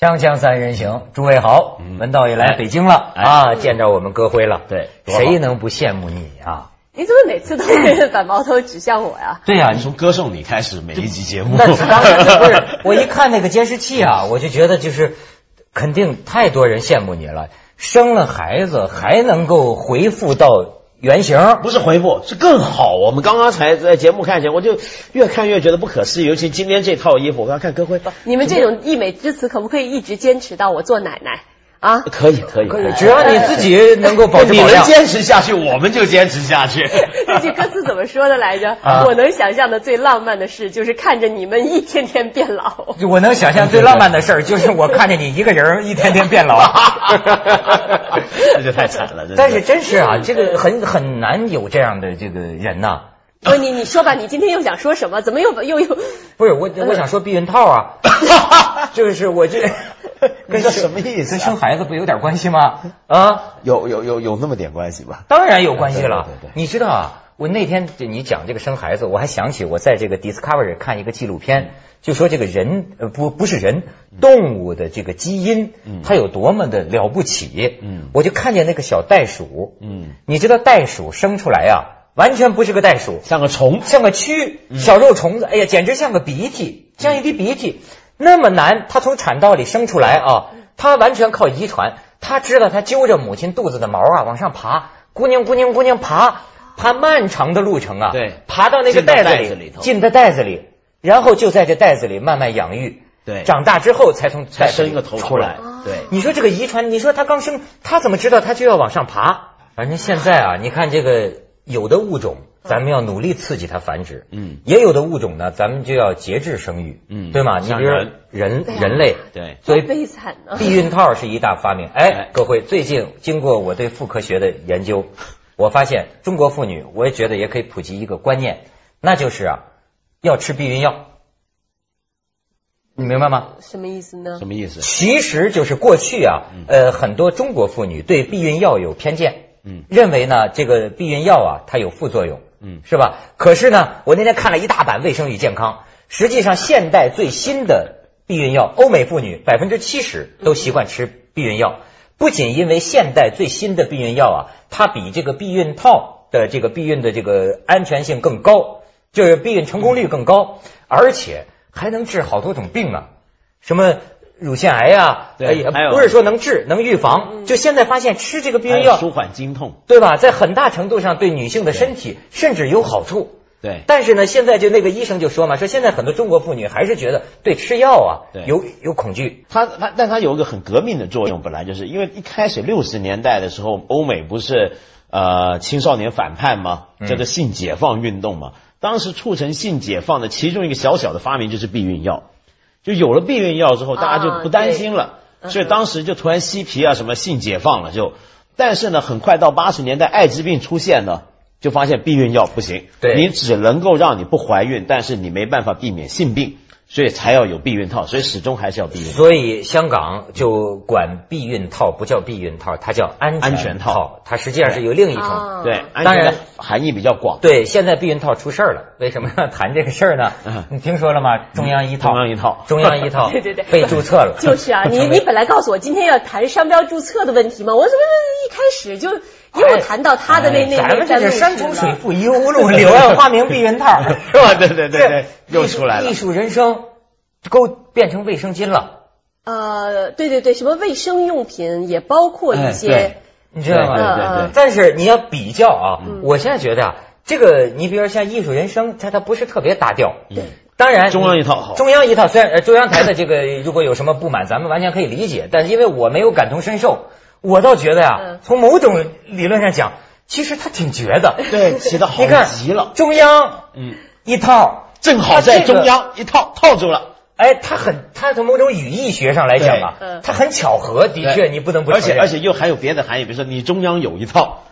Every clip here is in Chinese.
锵锵三人行，诸位好，文道也来北京了啊，见着我们歌辉了。对，谁能不羡慕你啊？你怎么每次都是把矛头指向我呀？对呀，你从歌颂你开始，每一集节目。那当然不是，我一看那个监视器啊，我就觉得就是肯定太多人羡慕你了，生了孩子还能够回复到。原型不是回复，是更好。我们刚刚才在节目看见，我就越看越觉得不可思议。尤其今天这套衣服，我要看歌辉。你们这种溢美之词，可不可以一直坚持到我做奶奶？啊，可以可以可以，只要你自己能够保持你能坚持下去，我们就坚持下去。这句歌词怎么说的来着？我能想象的最浪漫的事，就是看着你们一天天变老。我能想象最浪漫的事儿，就是我看着你一个人一天天变老。那就太惨了。但是真是啊，这个很很难有这样的这个人呐。不，你你说吧，你今天又想说什么？怎么又又又？不是我，我想说避孕套啊，就是我这。跟这什么意思？跟生孩子不有点关系吗？啊，有有有有那么点关系吧？当然有关系了。对对，你知道啊，我那天就你讲这个生孩子，我还想起我在这个 Discovery 看一个纪录片，就说这个人呃不不是人，动物的这个基因它有多么的了不起。嗯，我就看见那个小袋鼠。嗯，你知道袋鼠生出来呀，完全不是个袋鼠，像个虫，像个蛆，小肉虫子。哎呀，简直像个鼻涕，像一滴鼻涕。那么难，他从产道里生出来啊，他完全靠遗传。他知道他揪着母亲肚子的毛啊往上爬，姑娘姑娘姑娘爬，爬漫长的路程啊，对，爬到那个袋子里，进的袋子里，然后就在这袋子里慢慢养育，对，长大之后才从才生一个头出来，对。你说这个遗传，你说他刚生，他怎么知道他就要往上爬？反正现在啊，你看这个有的物种。咱们要努力刺激它繁殖，嗯，也有的物种呢，咱们就要节制生育，嗯，对吗？你比如人人类，对，所以悲惨呢。避孕套是一大发明。哎，各位，最近经过我对妇科学的研究，我发现中国妇女，我也觉得也可以普及一个观念，那就是啊，要吃避孕药。你明白吗？什么意思呢？什么意思？其实就是过去啊，呃，很多中国妇女对避孕药有偏见，嗯，认为呢，这个避孕药啊，它有副作用。嗯，是吧？可是呢，我那天看了一大版《卫生与健康》，实际上现代最新的避孕药，欧美妇女百分之七十都习惯吃避孕药。不仅因为现代最新的避孕药啊，它比这个避孕套的这个避孕的这个安全性更高，就是避孕成功率更高，而且还能治好多种病啊，什么。乳腺癌呀，对，不是说能治能预防，就现在发现吃这个避孕药舒缓经痛，对吧？在很大程度上对女性的身体甚至有好处。对，但是呢，现在就那个医生就说嘛，说现在很多中国妇女还是觉得对吃药啊有有恐惧。它它，但它有一个很革命的作用，本来就是因为一开始六十年代的时候，欧美不是呃青少年反叛吗？叫做性解放运动嘛。当时促成性解放的其中一个小小的发明就是避孕药。就有了避孕药之后，大家就不担心了，所以当时就突然嬉皮啊，什么性解放了就。但是呢，很快到八十年代，艾滋病出现呢，就发现避孕药不行，你只能够让你不怀孕，但是你没办法避免性病。所以才要有避孕套，所以始终还是要避孕。所以香港就管避孕套不叫避孕套，它叫安安全套。它实际上是有另一种对，当然含义比较广。对，现在避孕套出事儿了，为什么要谈这个事儿呢？你听说了吗？中央一套，中央一套，中央一套，对对对，被注册了。就是啊，你你本来告诉我今天要谈商标注册的问题嘛？我怎么一开始就又谈到他的那那咱们这是山重水复疑无路，柳暗花明避孕套，是吧？对对对对，又出来了。艺术人生。勾变成卫生巾了，呃，对对对，什么卫生用品也包括一些，你知道吗？对对对。但是你要比较啊，我现在觉得啊，这个你比如说像艺术人生，它它不是特别搭调。对。当然，中央一套好。中央一套，虽然中央台的这个如果有什么不满，咱们完全可以理解。但是因为我没有感同身受，我倒觉得呀，从某种理论上讲，其实他挺绝的。对，写的好极了。中央，嗯，一套正好在中央一套套住了。哎，他很，他从某种语义学上来讲啊，他很巧合，的确，你不能不而且而且又还有别的含义，比如说你中央有一套，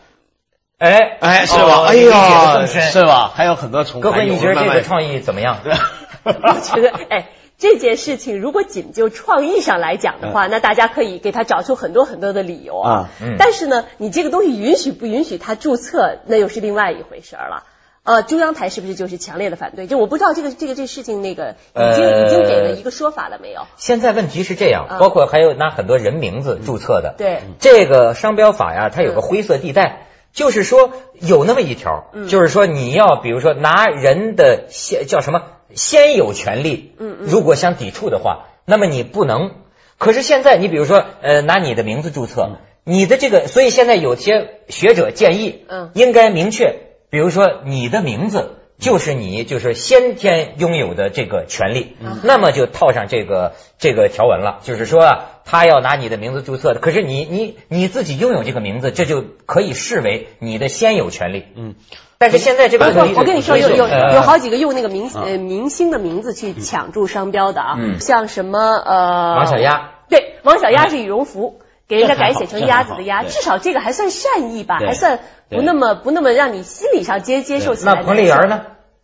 哎哎，是吧？哎呀，是吧？还有很多重。各位，你觉得这个创意怎么样？我觉得，哎，这件事情如果仅就创意上来讲的话，那大家可以给他找出很多很多的理由啊。但是呢，你这个东西允许不允许他注册，那又是另外一回事了。呃，中央台是不是就是强烈的反对？就我不知道这个这个这个事情，那个已经、已经给了一个说法了没有？现在问题是这样，包括还有拿很多人名字注册的，对这个商标法呀，它有个灰色地带，就是说有那么一条，就是说你要比如说拿人的先叫什么先有权利，嗯嗯如果想抵触的话，那么你不能。可是现在你比如说呃拿你的名字注册，你的这个，所以现在有些学者建议，嗯应该明确，比如说你的名字。就是你就是先天拥有的这个权利，那么就套上这个这个条文了，就是说啊，他要拿你的名字注册的，可是你你你自己拥有这个名字，这就可以视为你的先有权利。嗯，但是现在这个我跟你说，有有呃有好几个用那个明呃明星的名字去抢注商标的啊，嗯。像什么呃王小丫，对，王小丫是羽绒服。给人家改写成鸭子的鸭，至少这个还算善意吧，还算不那么不那么让你心理上接接受起来。那彭丽媛呢？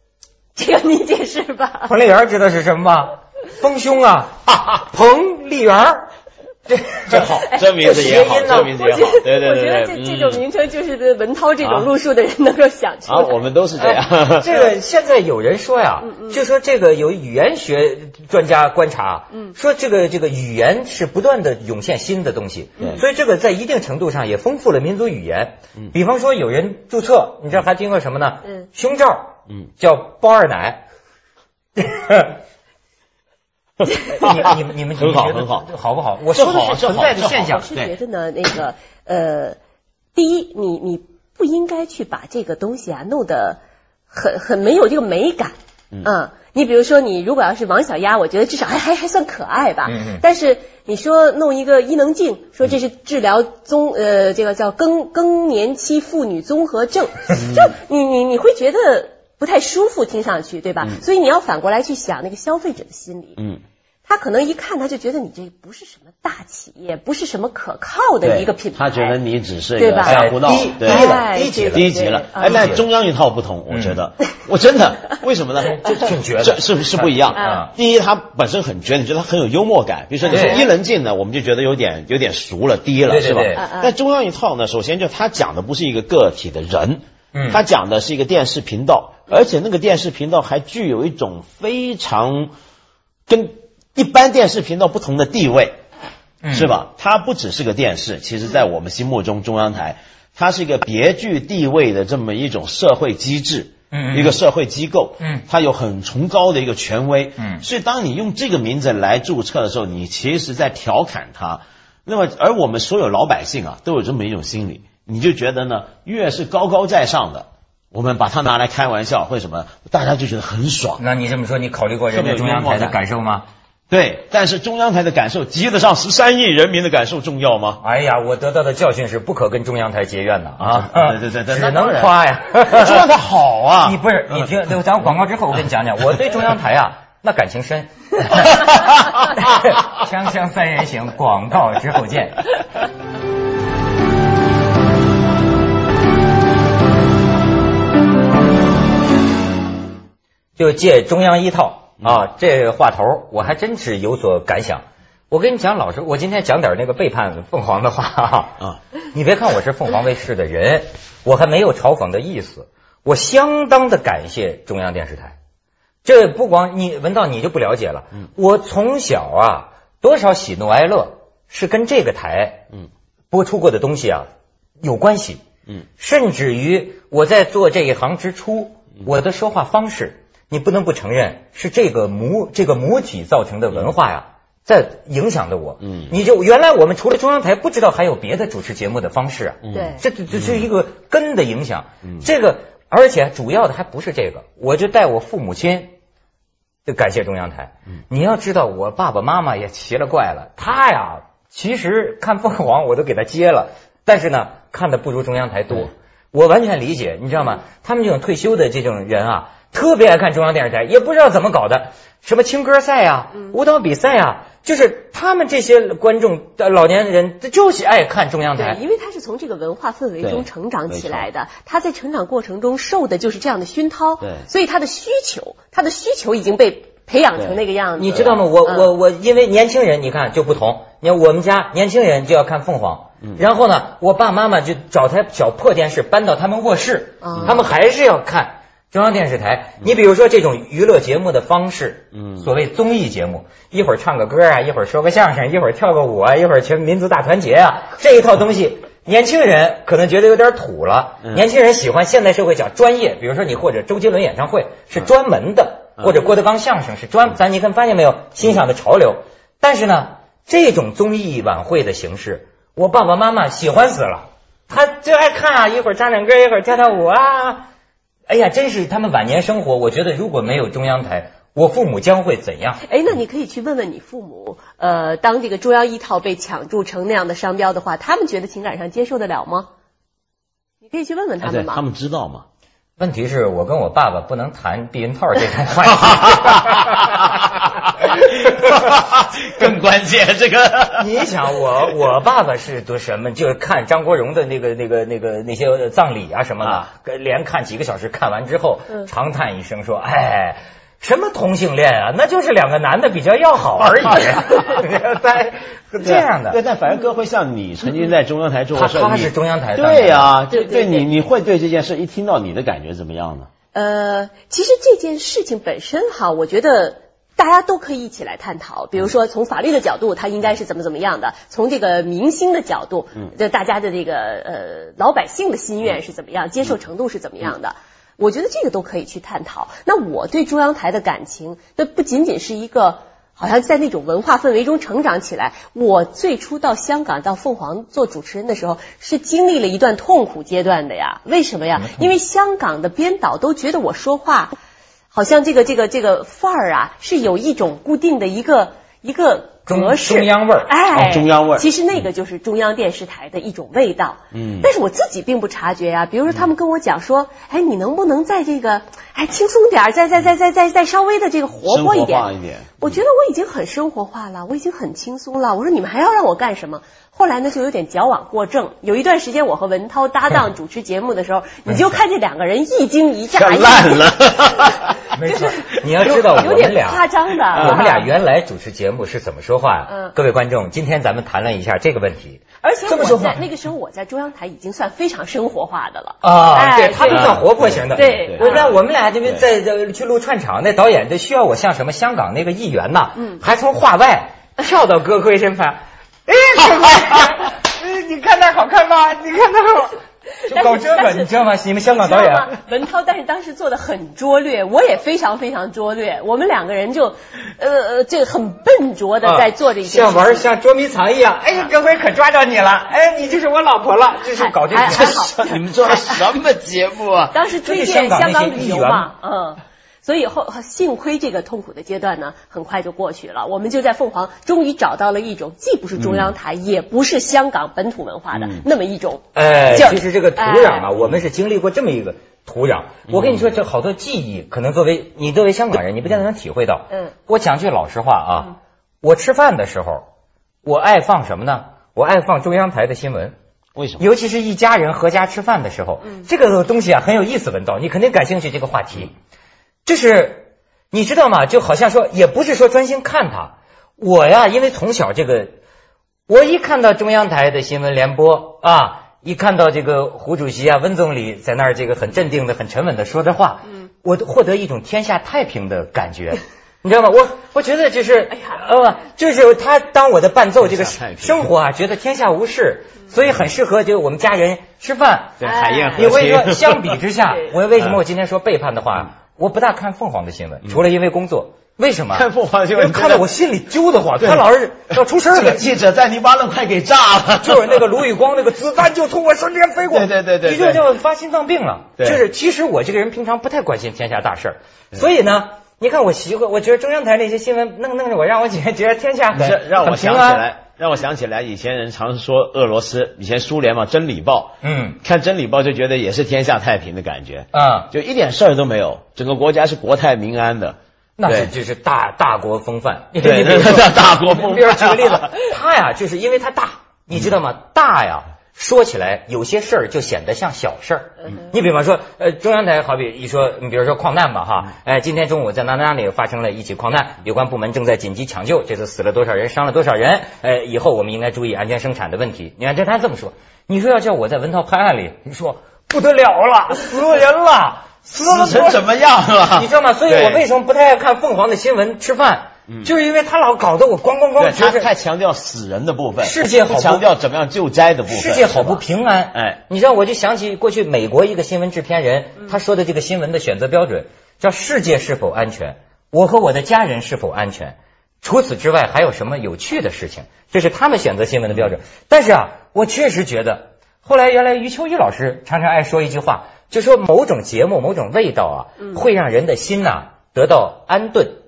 这个你解释吧。彭丽媛知道是什么吗？丰胸啊，彭丽媛儿，这这好，这名字也好，这名字也好我觉得，对对对我觉得，这这种嗯名称就是文涛这啊种路数的人能够想出来。啊，我们都是这样。这个现在有人说呀，就说这个有语言学专家观察，嗯说这个这个语言是不断的涌现新的东西，所以这个在一定程度上也丰富了民族语言。嗯比方说有人注册，你知道还听过什么呢？嗯胸罩，嗯，叫包二奶。你你们你们很好你觉得很好好不好？我说的是存在的现象我。是觉得呢，那个呃，第一，你你不应该去把这个东西啊弄得很很没有这个美感，嗯。你比如说，你如果要是王小丫，我觉得至少 还还还算可爱吧。嗯嗯但是你说弄一个伊能静，说这是治疗综呃这个叫更更年期妇女综合症，就你你你会觉得不太舒服，听上去对吧？所以你要反过来去想那个消费者的心理。嗯，他可能一看他就觉得你这不是什么大企业，不是什么可靠的一个品牌。他觉得你只是一个对吧瞎胡闹，低对低了哎低级了低级了。哎，那中央一套不同，我觉得，我真的为什么呢？就挺绝的这是是不一样嗯。第一，他本身很绝，你觉得他很有幽默感。比如说你说对伊能静呢，我们就觉得有点有点俗了，低了，是吧？但中央一套呢，首先就他讲的不是一个个体的人，嗯他讲的是一个电视频道，而且那个电视频道还具有一种非常跟一般电视频道不同的地位。嗯是吧？它不只是个电视，其实在我们心目中，中央台它是一个别具地位的这么一种社会机制，一个社会机构，嗯它有很崇高的一个权威，嗯所以当你用这个名字来注册的时候，你其实在调侃它。那么，而我们所有老百姓啊，都有这么一种心理，你就觉得呢，越是高高在上的，我们把它拿来开玩笑或者什么，大家就觉得很爽。那你这么说，你考虑过人家中央台的感受吗？对，但是中央台的感受及得上十三亿人民的感受重要吗？哎呀，我得到的教训是不可跟中央台结怨的啊！对对对对只那能夸呀。中央台好啊 你不是你听，对咱广告之后我跟你讲讲，我对中央台啊那感情深。锵锵三人行，广告之后见。就借中央一套啊，这话头我还真是有所感想。我跟你讲，老师，我今天讲点那个背叛凤凰的话啊。你别看我是凤凰卫视的人，我还没有嘲讽的意思。我相当的感谢中央电视台。这不光你文道你就不了解了。我从小啊，多少喜怒哀乐是跟这个台嗯播出过的东西啊有关系。嗯，甚至于我在做这一行之初，我的说话方式，你不能不承认是这个母这个母体造成的文化呀，在影响着我。嗯你就原来我们除了中央台，不知道还有别的主持节目的方式啊。对这这这是一个根的影响。嗯这个而且主要的还不是这个，我就带我父母亲。就感谢中央台。嗯你要知道，我爸爸妈妈也奇了怪了，他呀，其实看凤凰我都给他接了，但是呢，看的不如中央台多。我完全理解，你知道吗？他们这种退休的这种人啊，特别爱看中央电视台，也不知道怎么搞的，什么青歌赛啊、舞蹈比赛啊，就是他们这些观众的老年人，他就是爱看中央台，。因为他是从这个文化氛围中成长起来的，他在成长过程中受的就是这样的熏陶，对所以他的需求，他的需求已经被培养成那个样子。你知道吗？我嗯我我，因为年轻人你看就不同，你看我们家年轻人就要看凤凰，然后呢，我爸妈妈就找台小破电视搬到他们卧室，嗯他们还是要看。中央电视台，你比如说这种娱乐节目的方式，嗯，所谓综艺节目，一会儿唱个歌啊，一会儿说个相声，一会儿跳个舞啊，一会儿全民族大团结啊，这一套东西，年轻人可能觉得有点土了。年轻人喜欢现代社会讲专业，比如说你或者周杰伦演唱会是专门的，或者郭德纲相声是专，咱你看发现没有，欣赏的潮流。但是呢，这种综艺晚会的形式，我爸爸妈妈喜欢死了，他就爱看啊，一会儿唱唱歌，一会儿跳跳舞啊。哎呀，真是他们晚年生活，我觉得如果没有中央台，我父母将会怎样？哎，那你可以去问问你父母，呃，当这个中央一套被抢注成那样的商标的话，他们觉得情感上接受得了吗？你可以去问问他们嘛。他们知道吗？问题是我跟我爸爸不能谈避孕套这种话题，更关键这个。你想我我爸爸是读什么？就是看张国荣的那个那个那个那些葬礼啊什么的，连看几个小时，看完之后长叹一声说：“哎。”什么同性恋啊？那就是两个男的比较要好而已。在这样的，对，但反正哥会像你曾经在中央台做过，他是中央台对呀，对对，你你会对这件事一听到你的感觉怎么样呢？呃，其实这件事情本身哈，我觉得大家都可以一起来探讨。比如说从法律的角度，他应该是怎么怎么样的；从这个明星的角度，嗯，就大家的这个呃老百姓的心愿是怎么样，接受程度是怎么样的。我觉得这个都可以去探讨。那我对中央台的感情，那不仅仅是一个好像在那种文化氛围中成长起来。我最初到香港到凤凰做主持人的时候，是经历了一段痛苦阶段的呀。为什么呀？因为香港的编导都觉得我说话好像这个这个这个范儿啊，是有一种固定的一个一个。中中央味儿，哎，中央味儿，其实那个就是中央电视台的一种味道。嗯，但是我自己并不察觉呀。比如说，他们跟我讲说，哎，你能不能在这个，哎，轻松点，再再再再再再稍微的这个活泼一点。一点。我觉得我已经很生活化了，我已经很轻松了。我说你们还要让我干什么？后来呢，就有点矫枉过正。有一段时间，我和文涛搭档主持节目的时候，你就看这两个人一惊一乍，烂了。没错，你要知道，我们俩夸张的，我们俩原来主持节目是怎么说话呀？嗯，各位观众，今天咱们谈论一下这个问题。而且我在那个时候，我在中央台已经算非常生活化的了。啊，对，他们算活泼型的。对，我在我们俩这边在在去录串场，那导演就需要我像什么香港那个议员呐，嗯，还从话外跳到歌魁身旁。哎，哥哥，哎，你看那好看吗？你看那好，就搞这个，你知道吗？你们香港导演文涛，但是当时做的很拙劣，我也非常非常拙劣。我们两个人就，呃呃，这很笨拙的在做这些，像玩像捉迷藏一样。哎呀，哥辉可抓着你了！哎，你就是我老婆了，就是搞这个。你们做的什么节目啊？当时推荐香港旅游嘛，嗯。所以后幸亏这个痛苦的阶段呢，很快就过去了。我们就在凤凰终于找到了一种既不是中央台，也不是香港本土文化的那么一种。哎，其实这个土壤啊，我们是经历过这么一个土壤。我跟你说，这好多记忆，可能作为你作为香港人，你不见得能体会到。嗯。我讲句老实话啊，我吃饭的时候，我爱放什么呢？我爱放中央台的新闻。为什么？尤其是一家人合家吃饭的时候，这个东西啊很有意思。文道，你肯定感兴趣这个话题。就是你知道吗？就好像说，也不是说专心看他。我呀，因为从小这个，我一看到中央台的新闻联播啊，一看到这个胡主席啊、温总理在那儿这个很镇定的、很沉稳的说着话，嗯，我获得一种天下太平的感觉，你知道吗？我我觉得就是，哎呀，呃，就是他当我的伴奏，这个生活啊，觉得天下无事，所以很适合就我们家人吃饭。对，海燕你会说，相比之下，我为什么我今天说背叛的话？我不大看凤凰的新闻，除了因为工作。为什么看凤凰新闻？看得我心里揪得慌。他老是要出事了。记者在你把冷快给炸了，就是那个卢宇光，那个子弹就从我身边飞过。对对对对，你就叫发心脏病了。就是其实我这个人平常不太关心天下大事所以呢，你看我习惯，我觉得中央台那些新闻弄弄着我，让我觉觉得天下很让我想起来。让我想起来，以前人常说俄罗斯，以前苏联嘛，《真理报》，嗯，看《真理报》就觉得也是天下太平的感觉，啊，就一点事儿都没有，整个国家是国泰民安的，那是就是大大国风范，对，那 大国风范。举个例子，他呀，就是因为他大，你知道吗？大呀。说起来，有些事儿就显得像小事儿。你比方说，呃，中央台好比一说，你比如说矿难吧，哈，哎，今天中午在哪哪里发生了一起矿难，有关部门正在紧急抢救，这次死了多少人，伤了多少人，哎，以后我们应该注意安全生产的问题。你看这他这么说，你说要叫我在文涛拍案里，你说不得了了，死人了，死成什么样了？你知道吗？所以我为什么不太爱看凤凰的新闻吃饭？就是因为他老搞得我咣咣咣，他太强调死人的部分，世界好强调怎么样救灾的部分，世界好不平安。哎，你知道，我就想起过去美国一个新闻制片人他说的这个新闻的选择标准，叫世界是否安全，我和我的家人是否安全。除此之外，还有什么有趣的事情？这是他们选择新闻的标准。但是啊，我确实觉得，后来原来余秋雨老师常常爱说一句话，就说某种节目、某种味道啊，会让人的心呐得到安顿。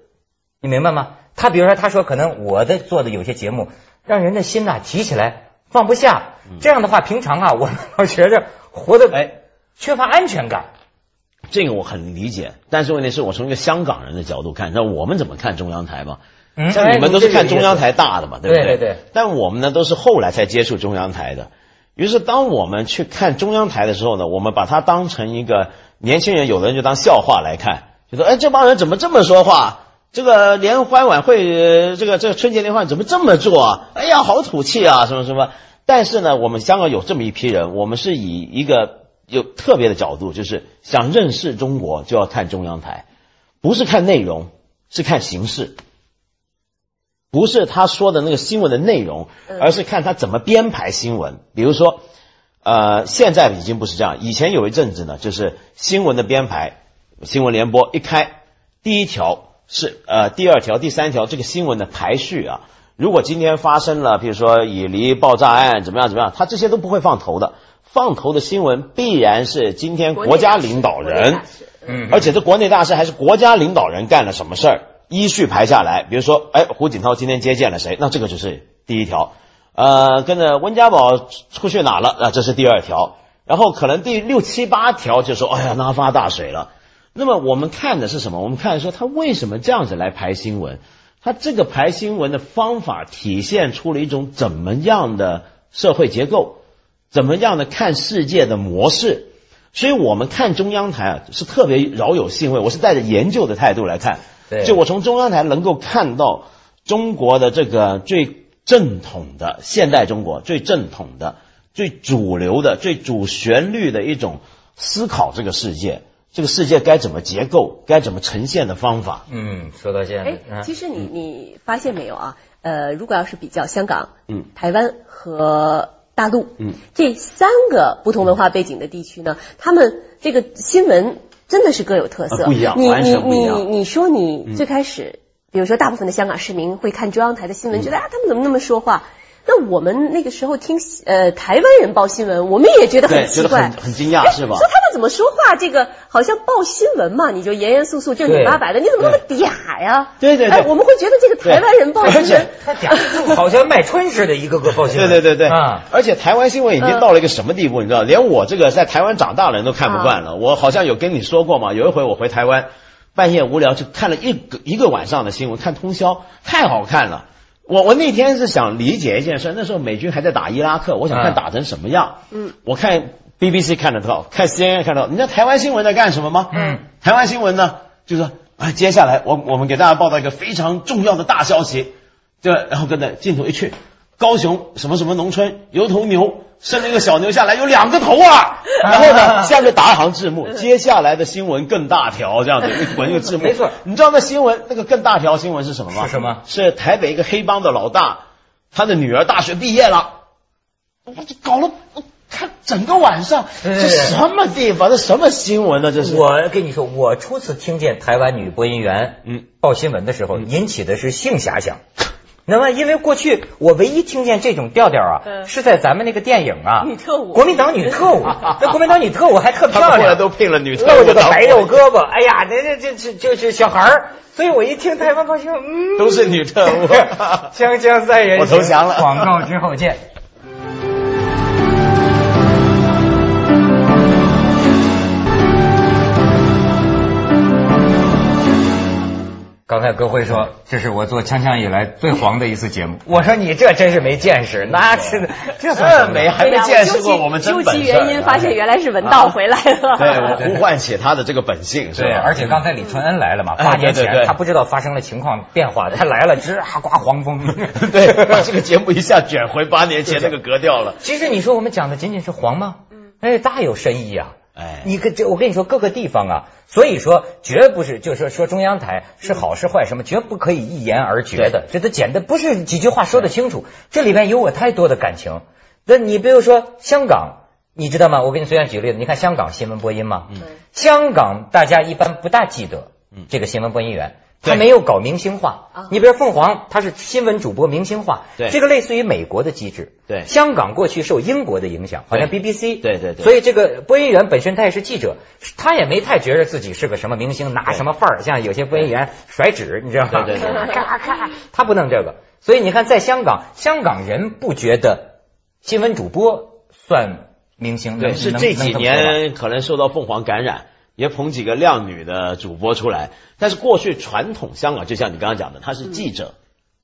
你明白吗？他比如说，他说可能我的做的有些节目，让人的心呐提起来放不下。这样的话，平常啊，我 我觉着活得哎缺乏安全感。这个我很理解，但是问题是我从一个香港人的角度看，那我们怎么看中央台嘛？像你们都是看中央台大的嘛，对不对？对对对。但我们呢，都是后来才接触中央台的。于是，当我们去看中央台的时候呢，我们把它当成一个年轻人，有的人就当笑话来看，就说：“哎，这帮人怎么这么说话？这个联欢晚会，这个这个春节联欢怎么这么做？啊哎呀，好土气啊，什么什么。”但是呢，我们香港有这么一批人，我们是以一个有特别的角度，就是想认识中国，就要看中央台，不是看内容，是看形式。不是他说的那个新闻的内容，而是看他怎么编排新闻。比如说，呃，现在已经不是这样。以前有一阵子呢，就是新闻的编排，新闻联播一开，第一条是呃，第二条、第三条这个新闻的排序啊。如果今天发生了，比如说以离爆炸案怎么样怎么样，他这些都不会放头的。放头的新闻必然是今天国家领导人，嗯，而且这国内大事还是国家领导人干了什么事儿。依序排下来，比如说，哎，胡锦涛今天接见了谁？那这个就是第一条。呃，跟着温家宝出去哪了？啊，这是第二条。然后可能第六七八条就说，哎呀，那发大水了。那么我们看的是什么？我们看说他为什么这样子来排新闻？他这个排新闻的方法体现出了一种怎么样的社会结构？怎么样的看世界的模式？所以我们看中央台啊，是特别饶有兴味。我是带着研究的态度来看。就我从中央台能够看到中国的这个最正统的现代中国最正统的最主流的最主旋律的一种思考这个世界，这个世界该怎么结构，该怎么呈现的方法。嗯，说到这，哎，其实你你发现没有啊？呃，如果要是比较香港、嗯，台湾和大陆，嗯，这三个不同文化背景的地区呢，他们这个新闻。真的是各有特色，不一样，你你你你说你最开始，比如说大部分的香港市民会看中央台的新闻，觉得啊他们怎么那么说话？那我们那个时候听呃台湾人报新闻，我们也觉得很奇怪，很惊讶是吧？说他们怎么说话？这个好像报新闻嘛，你就严严肃肃、正经八百的，你怎么那么嗲呀？对对对，我们会觉得这个台湾人报新闻，他嗲，好像卖春似的，一个个报新闻。对对对对啊！而且台湾新闻已经到了一个什么地步？你知道，连我这个在台湾长大的人都看不惯了。我好像有跟你说过嘛，有一回我回台湾，半夜无聊就看了一个一个晚上的新闻，看通宵，太好看了。我我那天是想理解一件事，那时候美军还在打伊拉克，我想看打成什么样。嗯，我看 BBC 看得到，看 CNN 看到，你知道台湾新闻在干什么吗？嗯，台湾新闻呢，就是说啊，接下来我我们给大家报道一个非常重要的大消息，对，然后跟着镜头一去，高雄什么什么农村有头牛。生了一个小牛下来，有两个头啊！然后呢，下面打一行字幕，接下来的新闻更大条，这样子 一滚一个字幕。没错，你知道那新闻那个更大条新闻是什么吗？是什么？是台北一个黑帮的老大，他的女儿大学毕业了。我这搞了，看整个晚上，这什么地方？这什么新闻呢？这是。我跟你说，我初次听见台湾女播音员嗯报新闻的时候，引起的是性遐想。那么，因为过去我唯一听见这种调调啊，是在咱们那个电影啊，女特务，国民党女特务，那国民党女特务还特漂亮，后来都聘了女特务，露着个白肉胳膊，哎呀，这这这这就是小孩儿，所以我一听台湾报新闻，嗯，都是女特务，锵锵三人我投降了，广告之后见。刚才歌辉说，这是我做锵锵以来最黄的一次节目。我说你这真是没见识，那是这这没还没见识过我们究其原因，发现原来是文道回来了。对，我呼唤起他的这个本性。对，而且刚才李春恩来了嘛，八年前他不知道发生了情况变化，他来了，吱啊刮黄风。对，把这个节目一下卷回八年前那个格调了。其实你说我们讲的仅仅是黄吗？嗯，哎，大有深意啊。哎，你跟这我跟你说各个地方啊，所以说绝不是就是说说中央台是好是坏什么，绝不可以一言而决的，这都简单不是几句话说得清楚，这里边有我太多的感情。那你比如说香港，你知道吗？我给你随便举个例子，你看香港新闻播音吗？嗯，香港大家一般不大记得这个新闻播音员。他没有搞明星化，你比如凤凰，他是新闻主播明星化，对，这个类似于美国的机制，对，香港过去受英国的影响，好像 BBC，对对对，所以这个播音员本身他也是记者，他也没太觉得自己是个什么明星，拿什么范儿，像有些播音员甩纸，你知道吗？对对对，咔咔，他不弄这个，所以你看，在香港，香港人不觉得新闻主播算明星，对，是这几年可能受到凤凰感染。也捧几个靓女的主播出来，但是过去传统香港就像你刚刚讲的，他是记者，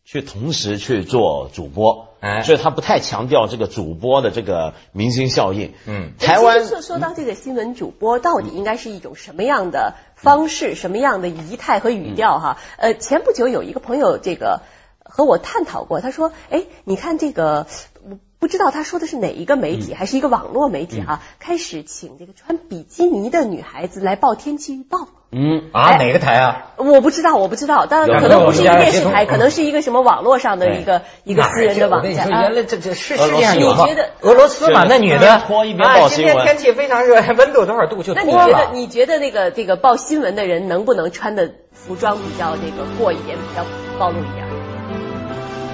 去同时去做主播，哎，所以他不太强调这个主播的这个明星效应。嗯，台湾说说到这个新闻主播到底应该是一种什么样的方式、什么样的仪态和语调哈？呃，前不久有一个朋友这个和我探讨过，他说，哎，你看这个。不知道他说的是哪一个媒体，还是一个网络媒体哈？开始请这个穿比基尼的女孩子来报天气预报。嗯啊，哪个台啊？我不知道，我不知道，但可能不是一个电视台，可能是一个什么网络上的一个一个私人的网站。原来这这是世界上有吗？俄罗斯嘛，那女的啊，今天天气非常热，温度多少度就脱了。那你觉得你觉得那个这个报新闻的人能不能穿的服装比较这个过一点，比较暴露一点？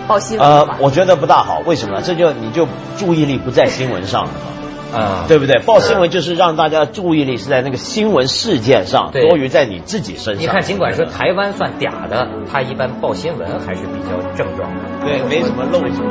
报新闻呃，我觉得不大好，为什么？这就你就注意力不在新闻上了嘛，啊，对不对？报新闻就是让大家注意力是在那个新闻事件上，多于在你自己身上。你看，尽管说台湾算嗲的，他一般报新闻还是比较正装的，对，没什么漏子。